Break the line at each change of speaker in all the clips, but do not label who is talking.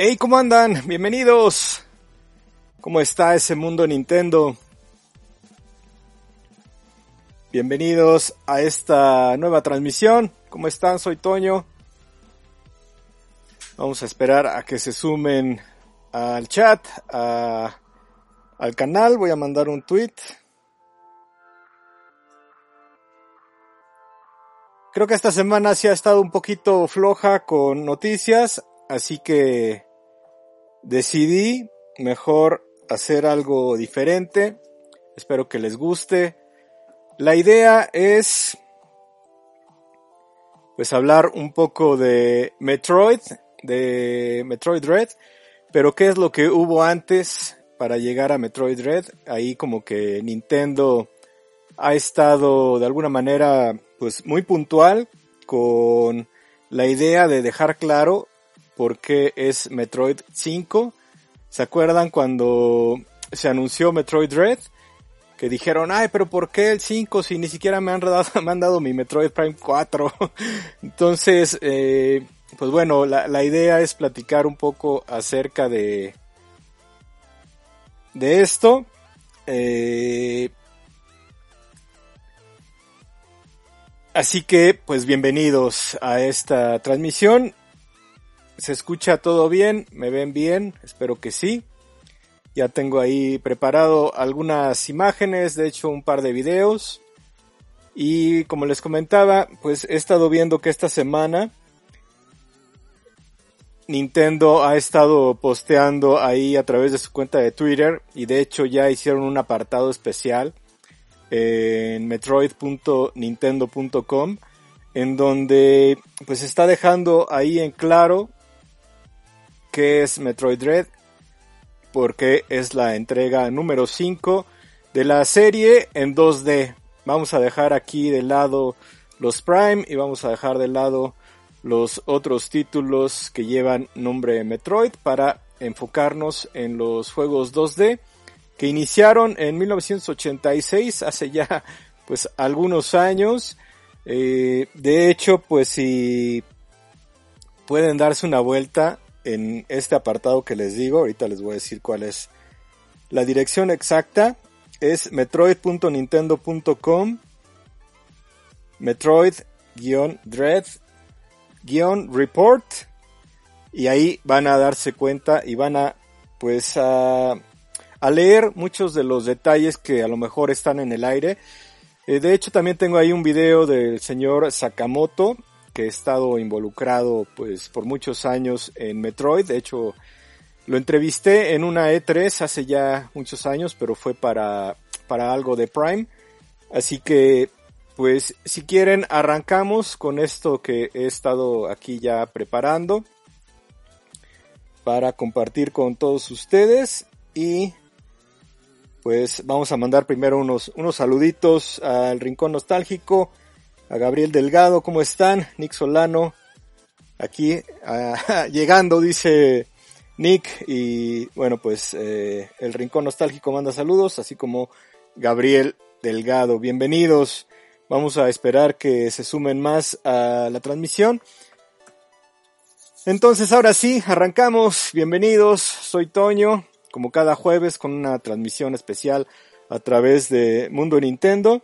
Hey, ¿cómo andan? Bienvenidos. ¿Cómo está ese mundo Nintendo? Bienvenidos a esta nueva transmisión. ¿Cómo están? Soy Toño. Vamos a esperar a que se sumen al chat, al canal. Voy a mandar un tweet. Creo que esta semana sí ha estado un poquito floja con noticias, así que decidí mejor hacer algo diferente. Espero que les guste. La idea es pues hablar un poco de Metroid, de Metroid Red, pero qué es lo que hubo antes para llegar a Metroid Red. Ahí como que Nintendo ha estado de alguna manera pues muy puntual con la idea de dejar claro por qué es Metroid 5. ¿Se acuerdan cuando se anunció Metroid Red? Que dijeron, ay, pero ¿por qué el 5 si ni siquiera me han, dado, mi Metroid Prime 4? Entonces, eh, pues bueno, la, la, idea es platicar un poco acerca de, de esto. Eh, así que, pues bienvenidos a esta transmisión. ¿Se escucha todo bien? ¿Me ven bien? Espero que sí. Ya tengo ahí preparado algunas imágenes, de hecho un par de videos. Y como les comentaba, pues he estado viendo que esta semana Nintendo ha estado posteando ahí a través de su cuenta de Twitter y de hecho ya hicieron un apartado especial en metroid.nintendo.com en donde pues está dejando ahí en claro que es Metroid Red, porque es la entrega número 5 de la serie en 2D. Vamos a dejar aquí de lado los Prime y vamos a dejar de lado los otros títulos que llevan nombre Metroid para enfocarnos en los juegos 2D que iniciaron en 1986, hace ya pues algunos años. Eh, de hecho, pues si pueden darse una vuelta en este apartado que les digo, ahorita les voy a decir cuál es la dirección exacta, es metroid.nintendo.com, metroid-dread-report, y ahí van a darse cuenta y van a, pues, a, leer muchos de los detalles que a lo mejor están en el aire. Eh, de hecho, también tengo ahí un video del señor Sakamoto, que he estado involucrado pues por muchos años en Metroid. De hecho, lo entrevisté en una E3 hace ya muchos años, pero fue para, para algo de Prime. Así que, pues, si quieren, arrancamos con esto que he estado aquí ya preparando para compartir con todos ustedes y pues vamos a mandar primero unos, unos saluditos al Rincón Nostálgico a Gabriel Delgado, ¿cómo están? Nick Solano, aquí llegando, dice Nick, y bueno, pues eh, el Rincón Nostálgico manda saludos, así como Gabriel Delgado, bienvenidos. Vamos a esperar que se sumen más a la transmisión. Entonces, ahora sí, arrancamos. Bienvenidos, soy Toño, como cada jueves con una transmisión especial a través de Mundo Nintendo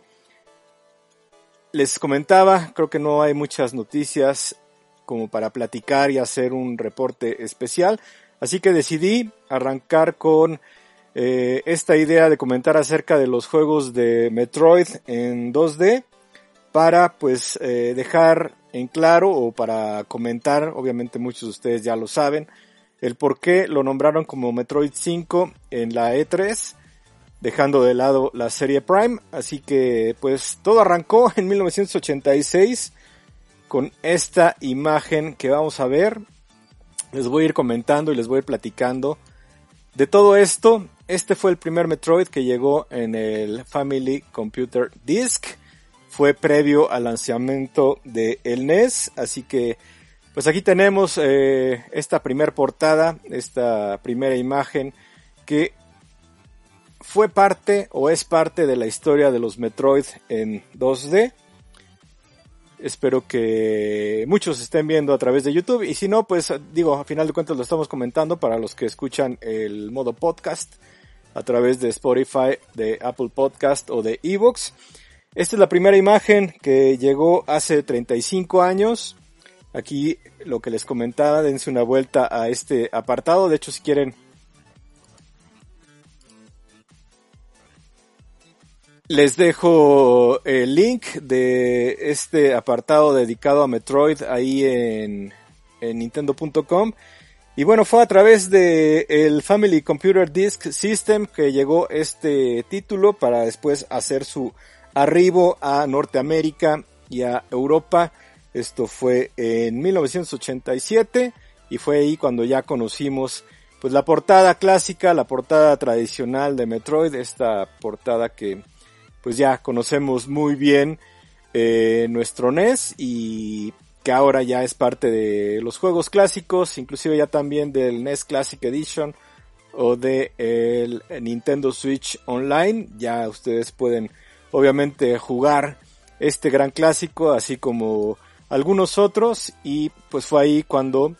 les comentaba, creo que no hay muchas noticias como para platicar y hacer un reporte especial, así que decidí arrancar con eh, esta idea de comentar acerca de los juegos de Metroid en 2D para pues eh, dejar en claro o para comentar, obviamente muchos de ustedes ya lo saben, el por qué lo nombraron como Metroid 5 en la E3 dejando de lado la serie Prime. Así que pues todo arrancó en 1986 con esta imagen que vamos a ver. Les voy a ir comentando y les voy a ir platicando de todo esto. Este fue el primer Metroid que llegó en el Family Computer Disk. Fue previo al lanzamiento de el NES. Así que pues aquí tenemos eh, esta primera portada, esta primera imagen que fue parte o es parte de la historia de los Metroid en 2D. Espero que muchos estén viendo a través de YouTube y si no, pues digo, a final de cuentas lo estamos comentando para los que escuchan el modo podcast a través de Spotify, de Apple Podcast o de Evox. Esta es la primera imagen que llegó hace 35 años. Aquí lo que les comentaba, dense una vuelta a este apartado. De hecho, si quieren Les dejo el link de este apartado dedicado a Metroid ahí en, nintendo.com. Y bueno, fue a través de el Family Computer Disk System que llegó este título para después hacer su arribo a Norteamérica y a Europa. Esto fue en 1987 y fue ahí cuando ya conocimos pues la portada clásica, la portada tradicional de Metroid, esta portada que pues ya conocemos muy bien eh, nuestro NES y que ahora ya es parte de los juegos clásicos, inclusive ya también del NES Classic Edition o de el Nintendo Switch Online. Ya ustedes pueden obviamente jugar este gran clásico así como algunos otros y pues fue ahí cuando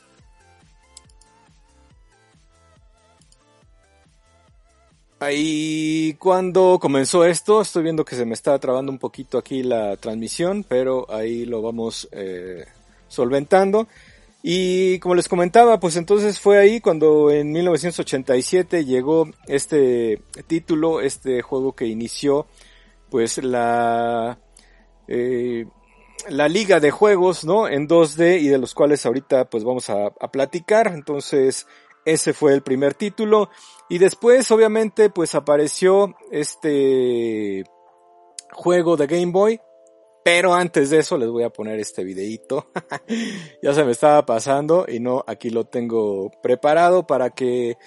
Ahí cuando comenzó esto, estoy viendo que se me está trabando un poquito aquí la transmisión, pero ahí lo vamos eh, solventando. Y como les comentaba, pues entonces fue ahí cuando en 1987 llegó este título, este juego que inició pues la eh, la liga de juegos, ¿no? En 2D y de los cuales ahorita pues vamos a, a platicar. Entonces ese fue el primer título. Y después, obviamente, pues apareció este juego de Game Boy. Pero antes de eso les voy a poner este videito. ya se me estaba pasando y no, aquí lo tengo preparado para que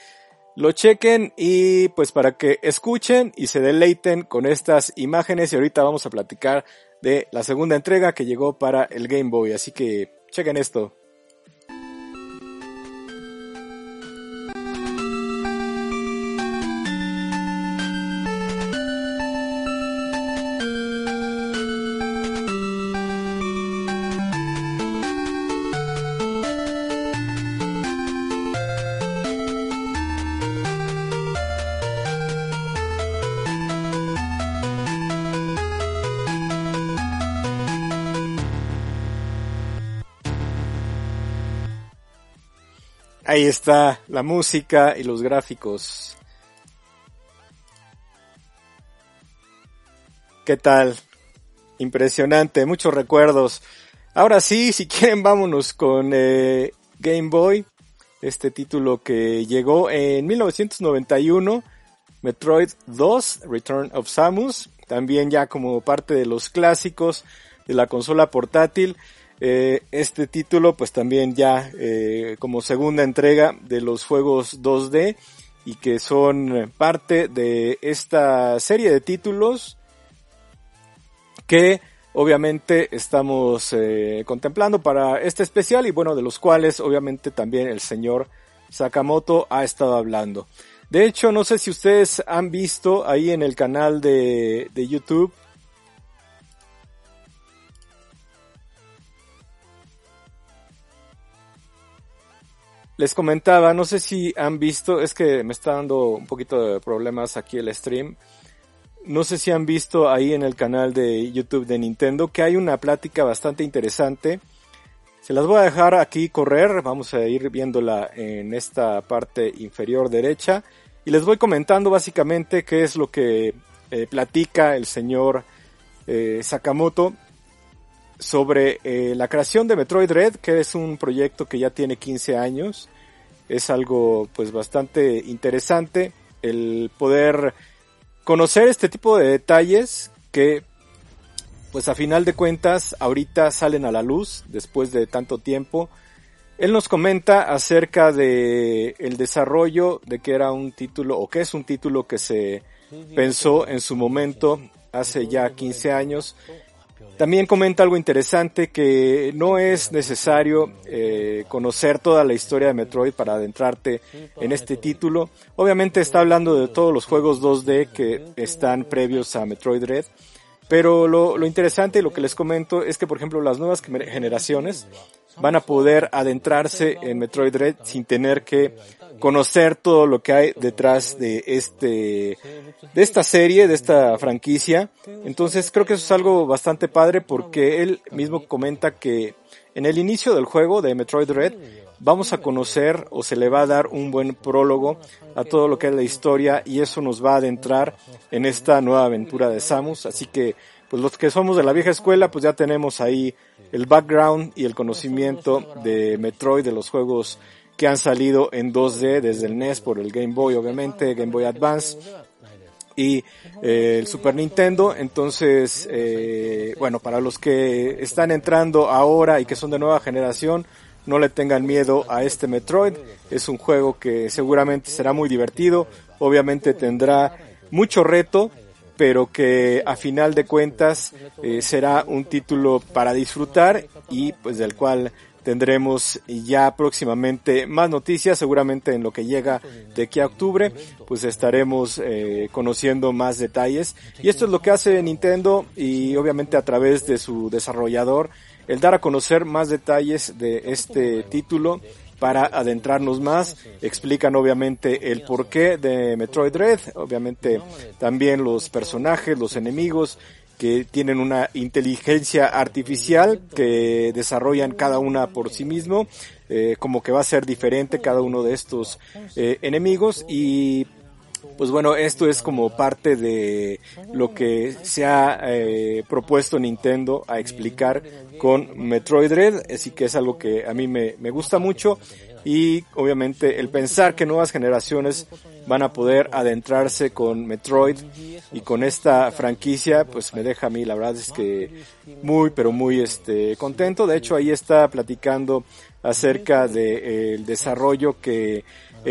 lo chequen y pues para que escuchen y se deleiten con estas imágenes y ahorita vamos a platicar de la segunda entrega que llegó para el Game Boy. Así que chequen esto. Ahí está la música y los gráficos. ¿Qué tal? Impresionante, muchos recuerdos. Ahora sí, si quieren vámonos con eh, Game Boy, este título que llegó en 1991, Metroid 2, Return of Samus, también ya como parte de los clásicos de la consola portátil. Eh, este título pues también ya eh, como segunda entrega de los juegos 2D y que son parte de esta serie de títulos que obviamente estamos eh, contemplando para este especial y bueno de los cuales obviamente también el señor Sakamoto ha estado hablando. De hecho no sé si ustedes han visto ahí en el canal de, de YouTube Les comentaba, no sé si han visto, es que me está dando un poquito de problemas aquí el stream. No sé si han visto ahí en el canal de YouTube de Nintendo que hay una plática bastante interesante. Se las voy a dejar aquí correr, vamos a ir viéndola en esta parte inferior derecha. Y les voy comentando básicamente qué es lo que eh, platica el señor eh, Sakamoto sobre eh, la creación de Metroid Red, que es un proyecto que ya tiene 15 años. Es algo pues bastante interesante el poder conocer este tipo de detalles que pues a final de cuentas ahorita salen a la luz después de tanto tiempo. Él nos comenta acerca de el desarrollo de que era un título o que es un título que se pensó en su momento hace ya 15 años también comenta algo interesante que no es necesario eh, conocer toda la historia de Metroid para adentrarte en este título. Obviamente está hablando de todos los juegos 2D que están previos a Metroid Red Pero lo, lo interesante y lo que les comento es que, por ejemplo, las nuevas generaciones van a poder adentrarse en Metroid Dread sin tener que conocer todo lo que hay detrás de este, de esta serie, de esta franquicia. Entonces creo que eso es algo bastante padre porque él mismo comenta que en el inicio del juego de Metroid Red vamos a conocer o se le va a dar un buen prólogo a todo lo que es la historia y eso nos va a adentrar en esta nueva aventura de Samus. Así que, pues los que somos de la vieja escuela, pues ya tenemos ahí el background y el conocimiento de Metroid, de los juegos que han salido en 2D desde el NES por el Game Boy, obviamente, Game Boy Advance y eh, el Super Nintendo. Entonces, eh, bueno, para los que están entrando ahora y que son de nueva generación, no le tengan miedo a este Metroid. Es un juego que seguramente será muy divertido. Obviamente tendrá mucho reto, pero que a final de cuentas eh, será un título para disfrutar y pues del cual tendremos ya próximamente más noticias, seguramente en lo que llega de aquí a octubre, pues estaremos eh, conociendo más detalles. Y esto es lo que hace Nintendo y obviamente a través de su desarrollador, el dar a conocer más detalles de este título para adentrarnos más. Explican obviamente el porqué de Metroid Dread, obviamente también los personajes, los enemigos, que tienen una inteligencia artificial que desarrollan cada una por sí mismo, eh, como que va a ser diferente cada uno de estos eh, enemigos y pues bueno, esto es como parte de lo que se ha eh, propuesto Nintendo a explicar con Metroid Red, así que es algo que a mí me, me gusta mucho y obviamente el pensar que nuevas generaciones van a poder adentrarse con Metroid y con esta franquicia, pues me deja a mí, la verdad es que muy, pero muy este, contento. De hecho, ahí está platicando acerca del desarrollo que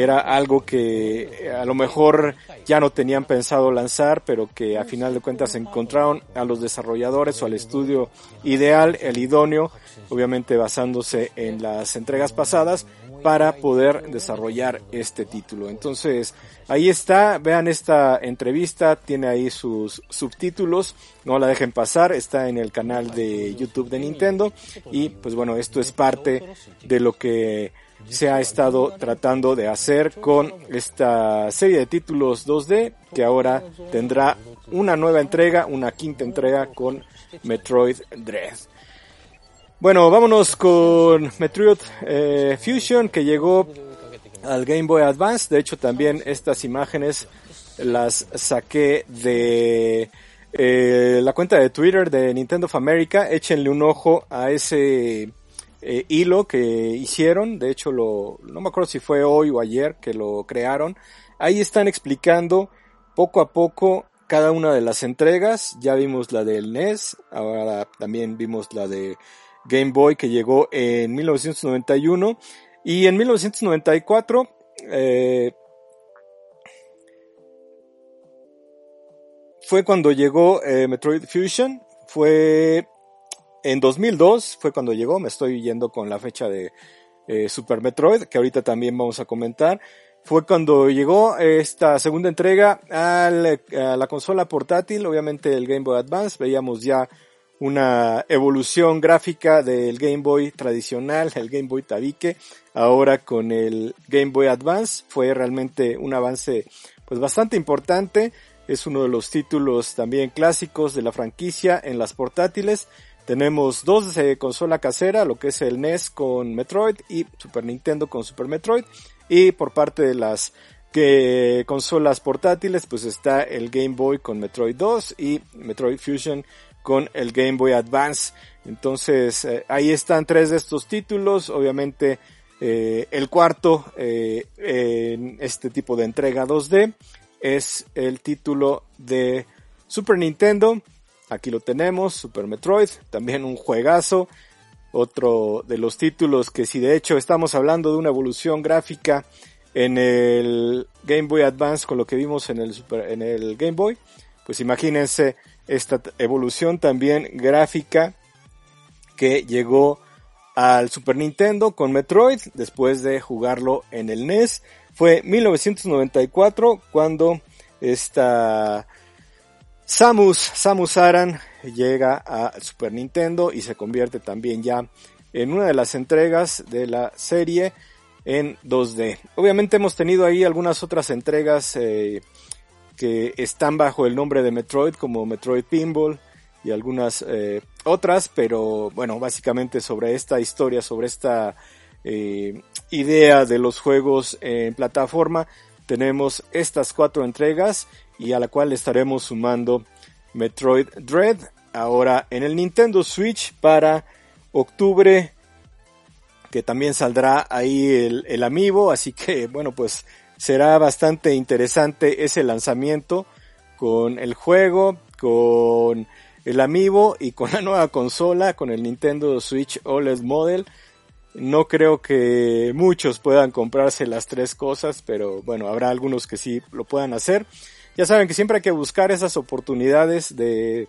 era algo que a lo mejor ya no tenían pensado lanzar, pero que a final de cuentas encontraron a los desarrolladores o al estudio ideal, el idóneo, obviamente basándose en las entregas pasadas para poder desarrollar este título. Entonces, ahí está, vean esta entrevista, tiene ahí sus subtítulos, no la dejen pasar, está en el canal de YouTube de Nintendo y pues bueno, esto es parte de lo que se ha estado tratando de hacer con esta serie de títulos 2D que ahora tendrá una nueva entrega, una quinta entrega con Metroid Dread. Bueno, vámonos con Metroid eh, Fusion que llegó al Game Boy Advance. De hecho, también estas imágenes las saqué de eh, la cuenta de Twitter de Nintendo of America. Échenle un ojo a ese eh, hilo que hicieron. De hecho, lo, no me acuerdo si fue hoy o ayer que lo crearon. Ahí están explicando poco a poco cada una de las entregas. Ya vimos la del NES, ahora también vimos la de Game Boy que llegó en 1991 y en 1994 eh, fue cuando llegó eh, Metroid Fusion, fue en 2002 fue cuando llegó, me estoy yendo con la fecha de eh, Super Metroid, que ahorita también vamos a comentar. Fue cuando llegó esta segunda entrega a la consola portátil, obviamente el Game Boy Advance, veíamos ya una evolución gráfica del Game Boy tradicional, el Game Boy tabique, ahora con el Game Boy Advance. Fue realmente un avance pues bastante importante. Es uno de los títulos también clásicos de la franquicia en las portátiles. Tenemos dos de consola casera, lo que es el NES con Metroid y Super Nintendo con Super Metroid. Y por parte de las que consolas portátiles, pues está el Game Boy con Metroid 2 y Metroid Fusion con el Game Boy Advance. Entonces, eh, ahí están tres de estos títulos. Obviamente, eh, el cuarto eh, en este tipo de entrega 2D es el título de Super Nintendo. Aquí lo tenemos, Super Metroid, también un juegazo. Otro de los títulos que si de hecho estamos hablando de una evolución gráfica en el Game Boy Advance con lo que vimos en el, en el Game Boy, pues imagínense esta evolución también gráfica que llegó al Super Nintendo con Metroid después de jugarlo en el NES. Fue 1994 cuando esta Samus, Samus Aran llega a Super Nintendo y se convierte también ya en una de las entregas de la serie en 2D. Obviamente hemos tenido ahí algunas otras entregas eh, que están bajo el nombre de Metroid, como Metroid Pinball y algunas eh, otras, pero bueno, básicamente sobre esta historia, sobre esta eh, idea de los juegos en plataforma, tenemos estas cuatro entregas y a la cual estaremos sumando Metroid Dread ahora en el Nintendo Switch para octubre que también saldrá ahí el, el amiibo así que bueno pues será bastante interesante ese lanzamiento con el juego con el amiibo y con la nueva consola con el Nintendo Switch OLED Model no creo que muchos puedan comprarse las tres cosas, pero bueno, habrá algunos que sí lo puedan hacer. Ya saben que siempre hay que buscar esas oportunidades de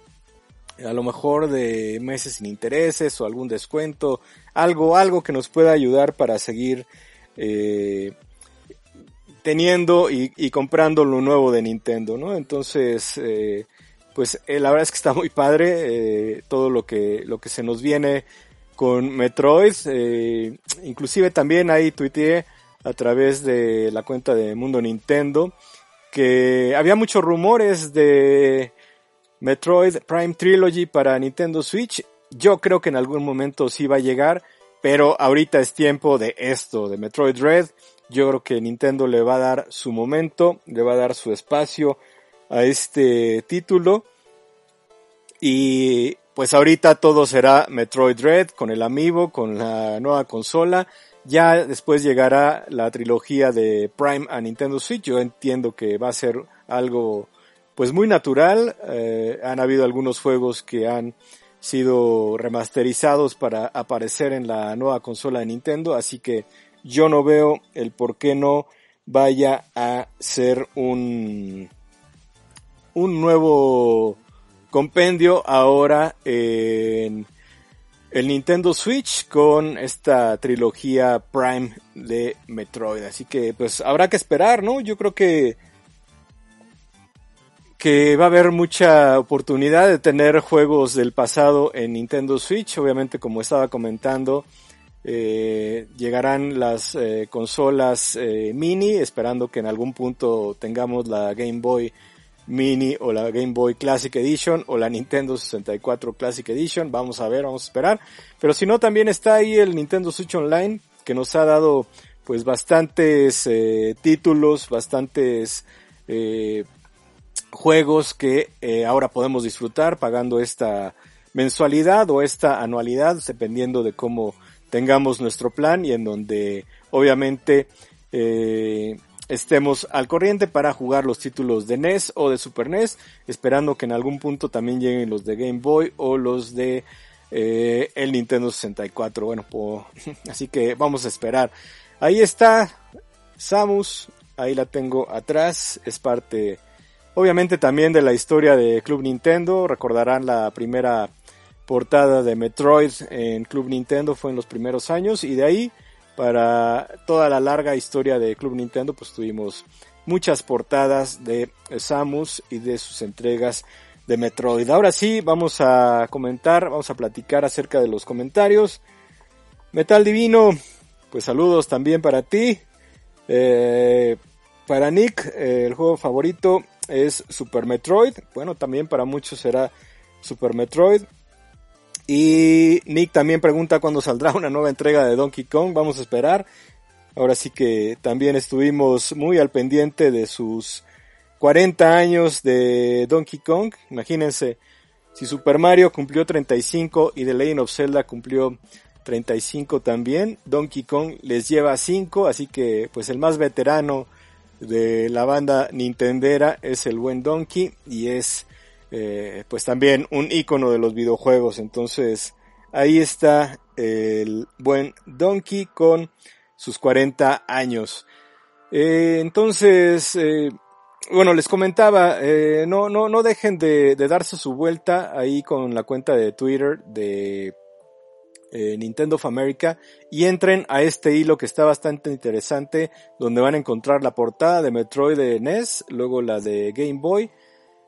a lo mejor de meses sin intereses o algún descuento, algo, algo que nos pueda ayudar para seguir eh, teniendo y, comprando lo nuevo de Nintendo, ¿no? Entonces, eh, pues eh, la verdad es que está muy padre todo lo que, lo que se nos viene con Metroid. Eh, inclusive también ahí tuiteé a través de la cuenta de Mundo Nintendo que había muchos rumores de Metroid Prime Trilogy para Nintendo Switch. Yo creo que en algún momento sí va a llegar, pero ahorita es tiempo de esto, de Metroid Red. Yo creo que Nintendo le va a dar su momento, le va a dar su espacio a este título. Y pues ahorita todo será Metroid Dread con el Amiibo, con la nueva consola. Ya después llegará la trilogía de Prime a Nintendo Switch. Yo entiendo que va a ser algo pues muy natural. Eh, han habido algunos juegos que han sido remasterizados para aparecer en la nueva consola de Nintendo, así que yo no veo el por qué no vaya a ser un un nuevo compendio ahora en el Nintendo Switch con esta trilogía Prime de Metroid. Así que pues habrá que esperar, ¿no? Yo creo que que va a haber mucha oportunidad de tener juegos del pasado en Nintendo Switch. Obviamente, como estaba comentando, eh, llegarán las eh, consolas eh, mini, esperando que en algún punto tengamos la Game Boy Mini o la Game Boy Classic Edition o la Nintendo 64 Classic Edition. Vamos a ver, vamos a esperar. Pero si no, también está ahí el Nintendo Switch Online que nos ha dado pues bastantes eh, títulos, bastantes eh, juegos que eh, ahora podemos disfrutar pagando esta mensualidad o esta anualidad dependiendo de cómo tengamos nuestro plan y en donde obviamente eh, estemos al corriente para jugar los títulos de NES o de Super NES, esperando que en algún punto también lleguen los de Game Boy o los de eh, el Nintendo 64. Bueno, así que vamos a esperar. Ahí está Samus, ahí la tengo atrás, es parte obviamente también de la historia de Club Nintendo, recordarán la primera portada de Metroid en Club Nintendo fue en los primeros años y de ahí para toda la larga historia de Club Nintendo, pues tuvimos muchas portadas de Samus y de sus entregas de Metroid. Ahora sí, vamos a comentar, vamos a platicar acerca de los comentarios. Metal Divino, pues saludos también para ti. Eh, para Nick, eh, el juego favorito es Super Metroid. Bueno, también para muchos será Super Metroid. Y Nick también pregunta cuándo saldrá una nueva entrega de Donkey Kong. Vamos a esperar. Ahora sí que también estuvimos muy al pendiente de sus 40 años de Donkey Kong. Imagínense, si Super Mario cumplió 35 y The Legend of Zelda cumplió 35 también, Donkey Kong les lleva 5, así que pues el más veterano de la banda Nintendera es el buen Donkey y es eh, pues también un icono de los videojuegos. Entonces, ahí está el buen Donkey con sus 40 años. Eh, entonces, eh, bueno, les comentaba, no, no, no dejen de, darse su vuelta ahí con la cuenta de Twitter de Nintendo of America y entren a este hilo que está bastante interesante donde van a encontrar la portada de Metroid de NES, luego la de Game Boy,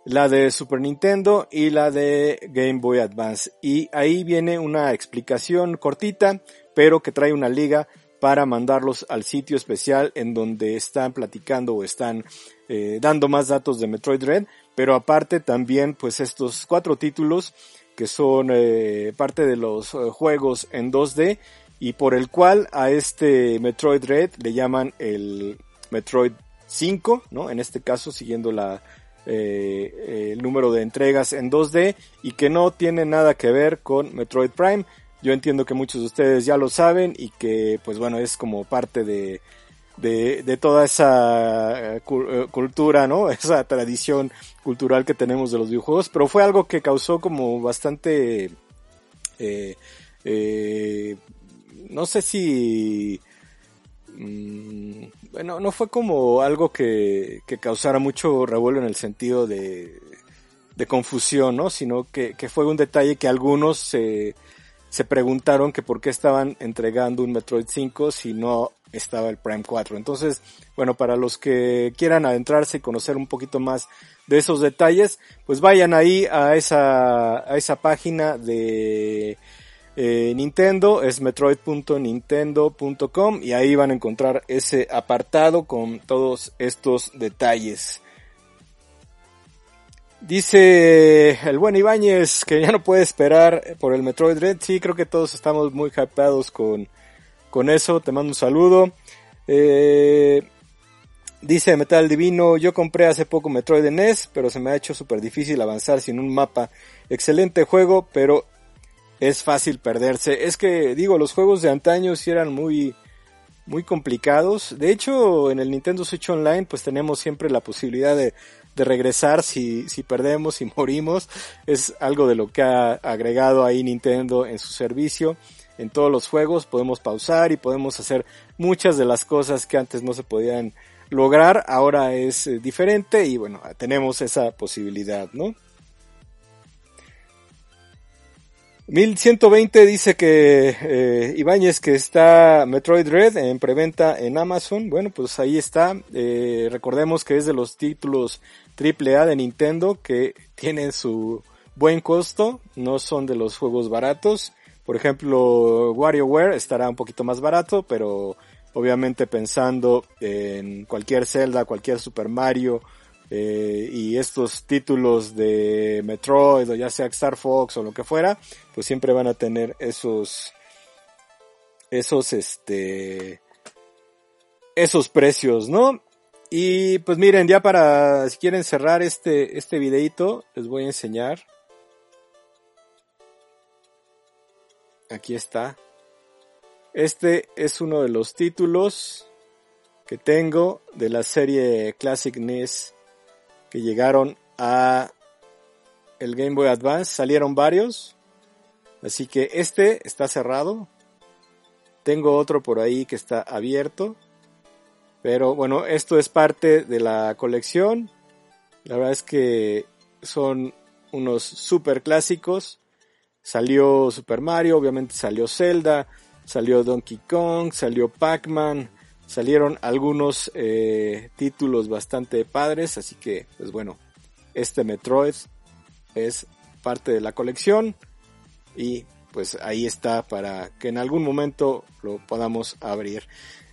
la de Super Nintendo y la de Game Boy Advance. Y ahí viene una explicación cortita, pero que trae una liga para mandarlos al sitio especial en donde están platicando o están eh, dando más datos de Metroid Red, pero aparte también pues estos cuatro títulos que son eh, parte de los eh, juegos en 2D y por el cual a este Metroid Red le llaman el Metroid 5, ¿no? En este caso siguiendo la, el número de entregas en 2D y que no tiene nada que ver con Metroid Prime. Yo entiendo que muchos de ustedes ya lo saben y que pues bueno es como parte de, de, toda esa eh, eh, cultura, ¿no? Esa tradición cultural que tenemos de los videojuegos, pero fue algo que causó como bastante, eh, no sé si, mm, bueno, no fue como algo que, que causara mucho revuelo en el sentido de, de confusión, ¿no? Sino que, que fue un detalle que algunos se se preguntaron que por qué estaban entregando un Metroid 5 si no estaba el Prime 4. Entonces, bueno, para los que quieran adentrarse y conocer un poquito más de esos detalles, pues vayan ahí a esa, a esa página de eh, Nintendo, es metroid.nintendo.com y ahí van a encontrar ese apartado con todos estos detalles. Dice el buen Ibáñez que ya no puede esperar por el Metroid Red. Sí, creo que todos estamos muy hypeados con, con eso. Te mando un saludo. Eh, dice Metal Divino, yo compré hace poco Metroid NES, pero se me ha hecho súper difícil avanzar sin un mapa. Excelente juego, pero es fácil perderse. Es que, digo, los juegos de antaño sí eran muy, muy complicados. De hecho, en el Nintendo Switch Online, pues tenemos siempre la posibilidad de de regresar si, si perdemos, y morimos. Es algo de lo que ha agregado ahí Nintendo en su servicio. En todos los juegos podemos pausar y podemos hacer muchas de las cosas que antes no se podían lograr. Ahora es eh, diferente y bueno, tenemos esa posibilidad, ¿no? 1120 dice que eh, Ibáñez que está Metroid Red en preventa en Amazon. Bueno, pues ahí está. Eh, recordemos que es de los títulos AAA de Nintendo que tienen su buen costo, no son de los juegos baratos. Por ejemplo, WarioWare estará un poquito más barato, pero obviamente pensando en cualquier Zelda, cualquier Super Mario, eh, y estos títulos de Metroid o ya sea Star Fox o lo que fuera, pues siempre van a tener esos, esos, este, esos precios, ¿no? Y pues miren, ya para, si quieren cerrar este, este videito, les voy a enseñar. Aquí está. Este es uno de los títulos que tengo de la serie Classic NES que llegaron a el Game Boy Advance. Salieron varios. Así que este está cerrado. Tengo otro por ahí que está abierto. Pero bueno, esto es parte de la colección. La verdad es que son unos super clásicos. Salió Super Mario, obviamente salió Zelda, salió Donkey Kong, salió Pac-Man, salieron algunos eh, títulos bastante padres, así que pues bueno, este Metroid es parte de la colección y pues ahí está para que en algún momento lo podamos abrir.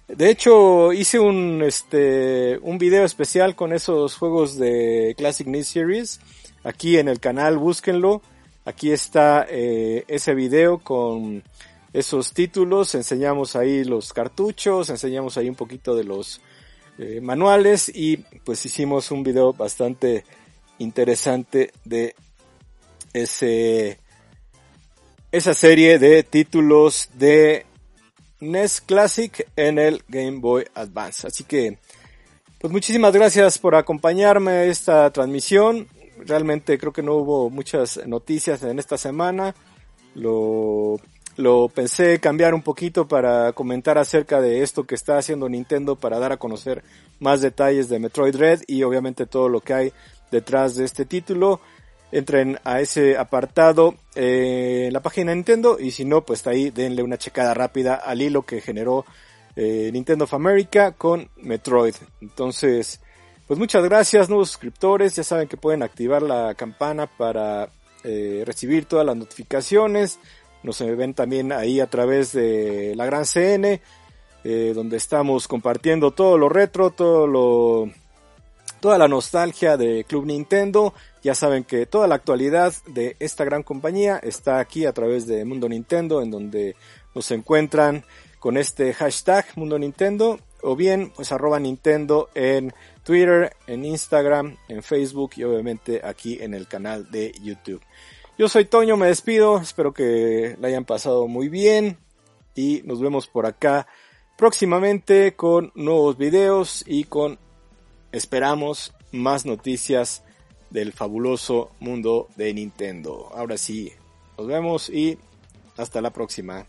De hecho, hice un, este, un video especial con esos juegos de Classic NES Series. Aquí en el canal, búsquenlo. Aquí está eh, ese video con esos títulos. Enseñamos ahí los cartuchos, enseñamos ahí un poquito de los eh, manuales y pues hicimos un video bastante interesante de ese, esa serie de títulos de NES Classic en el Game Boy Advance. Así que, pues muchísimas gracias por acompañarme a esta transmisión. Realmente creo que no hubo muchas noticias en esta semana. Lo, lo pensé cambiar un poquito para comentar acerca de esto que está haciendo Nintendo para dar a conocer más detalles de Metroid Red y obviamente todo lo que hay detrás de este título entren a ese apartado eh, en la página de Nintendo y si no, pues ahí denle una checada rápida al hilo que generó eh, Nintendo of America con Metroid. Entonces, Pues muchas gracias, nuevos suscriptores. Ya saben que pueden activar la campana para eh, recibir todas las notificaciones. Nos ven también ahí a través de la Gran CN, eh, donde estamos compartiendo todo lo retro, todo toda la nostalgia de Club Nintendo. Ya saben que toda la actualidad de esta gran compañía está aquí a través de Mundo Nintendo, en donde nos encuentran con este hashtag Mundo Nintendo o bien pues arroba Nintendo en Twitter, en Instagram, en Facebook y obviamente aquí en el canal de YouTube. Yo soy Toño, me despido, espero que la hayan pasado muy bien y nos vemos por acá próximamente con nuevos videos y con, esperamos, más noticias del fabuloso mundo de Nintendo. Ahora sí, nos vemos y hasta la próxima.